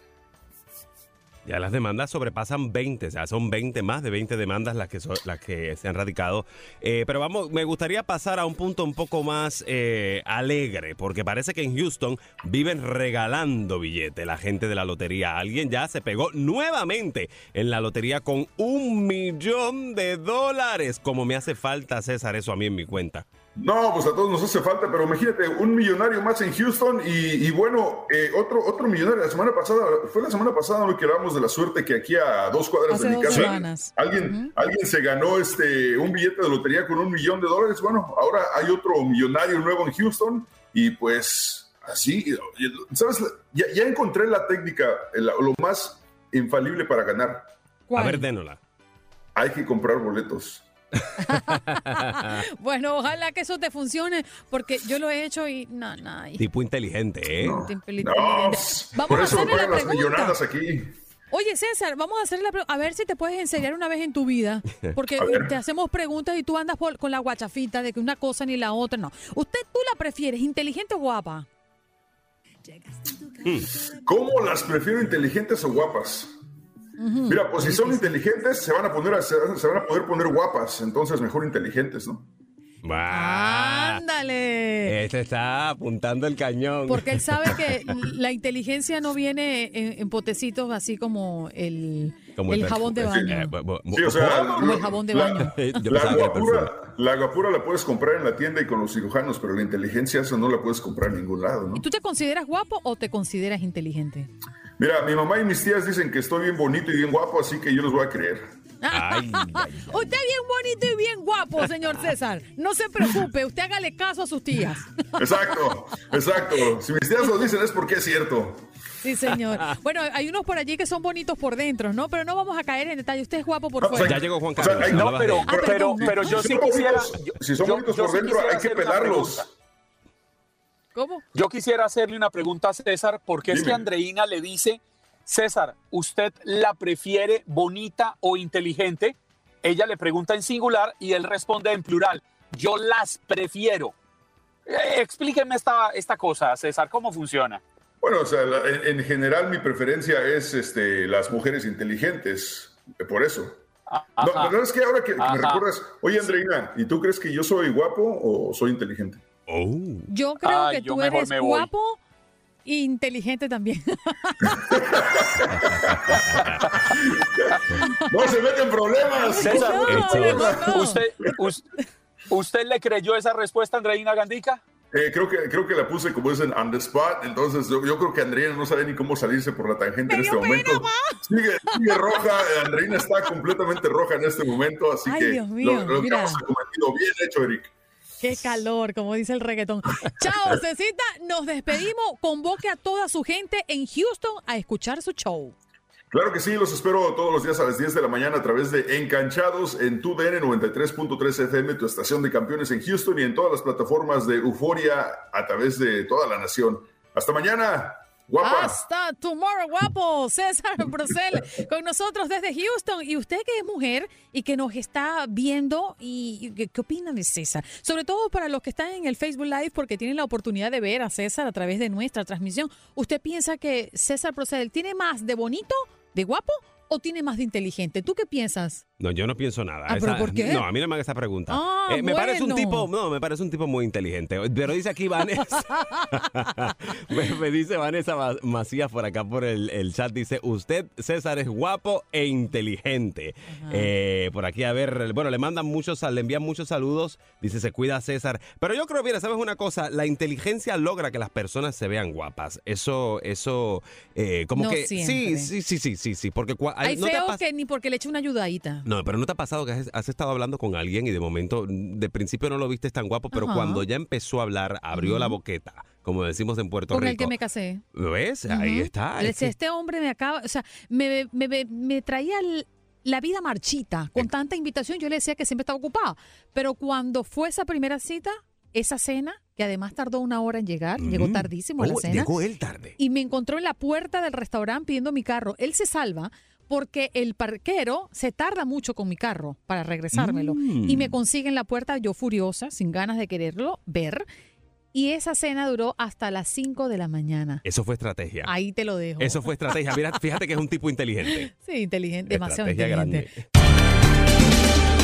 Ya las demandas sobrepasan 20, o sea, son 20 más de 20 demandas las que, las que se han radicado. Eh, pero vamos, me gustaría pasar a un punto un poco más eh, alegre, porque parece que en Houston viven regalando billetes la gente de la lotería. Alguien ya se pegó nuevamente en la lotería con un millón de dólares. Como me hace falta, César, eso a mí en mi cuenta. No, pues a todos nos hace falta, pero imagínate, un millonario más en Houston y, y bueno, eh, otro, otro millonario. La semana pasada, fue la semana pasada lo que hablamos de la suerte que aquí a dos cuadras Hace de mi casa alguien, alguien se ganó este un billete de lotería con un millón de dólares. Bueno, ahora hay otro millonario nuevo en Houston y pues así, ¿sabes? Ya, ya encontré la técnica, lo más infalible para ganar. A ver, dénola. Hay que comprar boletos. Bueno, ojalá que eso te funcione, porque yo lo he hecho y no, no. y- Tipo inteligente, ¿eh? inteligente. No, Vamos por a me hacerle la las pregunta. millonadas aquí. Oye, César, vamos a hacer la pre- a ver si te puedes enseriar una vez en tu vida, porque ver. te hacemos preguntas y tú andas por- con la guachafita de que una cosa ni la otra, no. ¿Usted tú la prefieres inteligente o guapa? ¿Cómo las prefiero inteligentes o guapas? Mira, pues si son inteligentes, se van a poner a- se, se van a poder poner guapas, entonces mejor inteligentes, ¿no? Ah, Ándale. Este está apuntando el cañón. Porque él sabe que la inteligencia no viene en, en potecitos así como el, Como el jabón de baño. eh, Sí, o sea, Como el jabón de la- baño. La guapura, la guapura la puedes comprar en la tienda y con los cirujanos, pero la inteligencia eso no la puedes comprar en ningún lado, ¿no? ¿Y tú te consideras guapo o te consideras inteligente? Mira, mi mamá y mis tías dicen que estoy bien bonito y bien guapo, así que yo les voy a creer. Ay, Usted es bien bonito y bien guapo, señor César. No se preocupe, usted hágale caso a sus tías. Exacto, exacto. Si mis tías lo dicen es porque es cierto. Sí, señor. Bueno, hay unos por allí que son bonitos por dentro, ¿no? Pero no vamos a caer en detalle. Usted es guapo por O sea, fuera. Ya llegó Juan O sea, Carlos. hay- no pero. Ah, pero, perdón. pero yo Si sí quisiera. bonitos- yo- si son yo- bonitos yo por sí dentro, hay que pelarlos. ¿Cómo? Yo quisiera hacerle una pregunta a César, porque es que Andreina le dice, César, ¿usted la prefiere bonita o inteligente? Ella le pregunta en singular y él responde en plural. Yo las prefiero. Eh, explíqueme esta, esta cosa, César, ¿cómo funciona? Bueno, o sea, la- en, en general mi preferencia es este, las mujeres inteligentes, eh, por eso. No, Ajá. la verdad es que ahora que, que me recuerdas, oye Andreina, ¿y tú crees que yo soy guapo o soy inteligente? Oh. Yo creo Ay, que yo tú eres guapo e inteligente también. No se meten problemas. César, No, no, no. ¿usted, us- ¿usted le creyó esa respuesta a Andreina Gandica? Eh, creo, que, creo que la puse como dicen on the spot, entonces yo, yo creo que Andreina no sabe ni cómo salirse por la tangente en este pena, momento. Sigue, sigue roja, Andreina está completamente roja en este momento, así Ay, que Dios mío, lo, lo que hemos cometido bien hecho, Eric. Qué calor, como dice el reggaetón. Chao, Cecita. Nos despedimos. Convoque a toda su gente en Houston a escuchar su show. Claro que sí, los espero todos los días a las 10 de la mañana a través de Enganchados en tu DN 93.3 FM, tu estación de campeones en Houston y en todas las plataformas de Euforia a través de toda la nación. Hasta mañana, Hasta tomorrow, guapo. César Brosel con nosotros desde Houston. Y usted que es mujer y que nos está viendo, y, y ¿qué, qué opina de César? Sobre todo para los que están en el Facebook Live porque tienen la oportunidad de ver a César a través de nuestra transmisión. ¿Usted piensa que César Brosel tiene más de bonito, de guapo o tiene más de inteligente? ¿Tú qué piensas? No, yo no pienso nada. Ah, ¿pero por qué? No, a mí no me haga esa pregunta. Ah, Eh, me parece un tipo, no, me parece un tipo muy inteligente. Pero dice aquí Vanessa, me, me dice Vanessa Ma- Macías por acá por el, el chat, dice, usted, César, es guapo e inteligente. Eh, por aquí, a ver, bueno, le mandan muchos, le envían muchos saludos, dice, se cuida César. Pero yo creo, mira, ¿sabes una cosa? La inteligencia logra que las personas se vean guapas. Eso, eso, eh, como No que... siempre. Sí, sí, sí, sí, sí, sí, porque... Hay ¿no feos que ni porque le eche una ayudadita. no, pero ¿no te ha pasado que has, has estado hablando con alguien y de momento, de principio no lo viste tan guapo, pero Ajá. cuando ya empezó a hablar, abrió la boqueta, como decimos en Puerto Con el Rico? que me casé. ¿Lo ves? Ahí Ujú. está. Le es decía, que- este hombre me acaba, o sea, me, me- me- me traía el- la vida marchita con tanta invitación. Yo le decía que siempre estaba ocupado. Pero cuando fue esa primera cita, esa cena, que además tardó una hora en llegar, llegó Mm. tardísimo a la Oh, cena. Llegó él tarde. Y me encontró en la puerta del restaurante pidiendo mi carro. Él se salva porque el parquero se tarda mucho con mi carro para regresármelo. Mm. Y me consigue en la puerta, yo furiosa, sin ganas de quererlo ver. y esa cena duró hasta las 5 de la mañana. Eso fue estrategia. Ahí te lo dejo. Eso fue estrategia. Mira, fíjate que es un tipo inteligente. Sí, inteligente, demasiado Estrategia inteligente.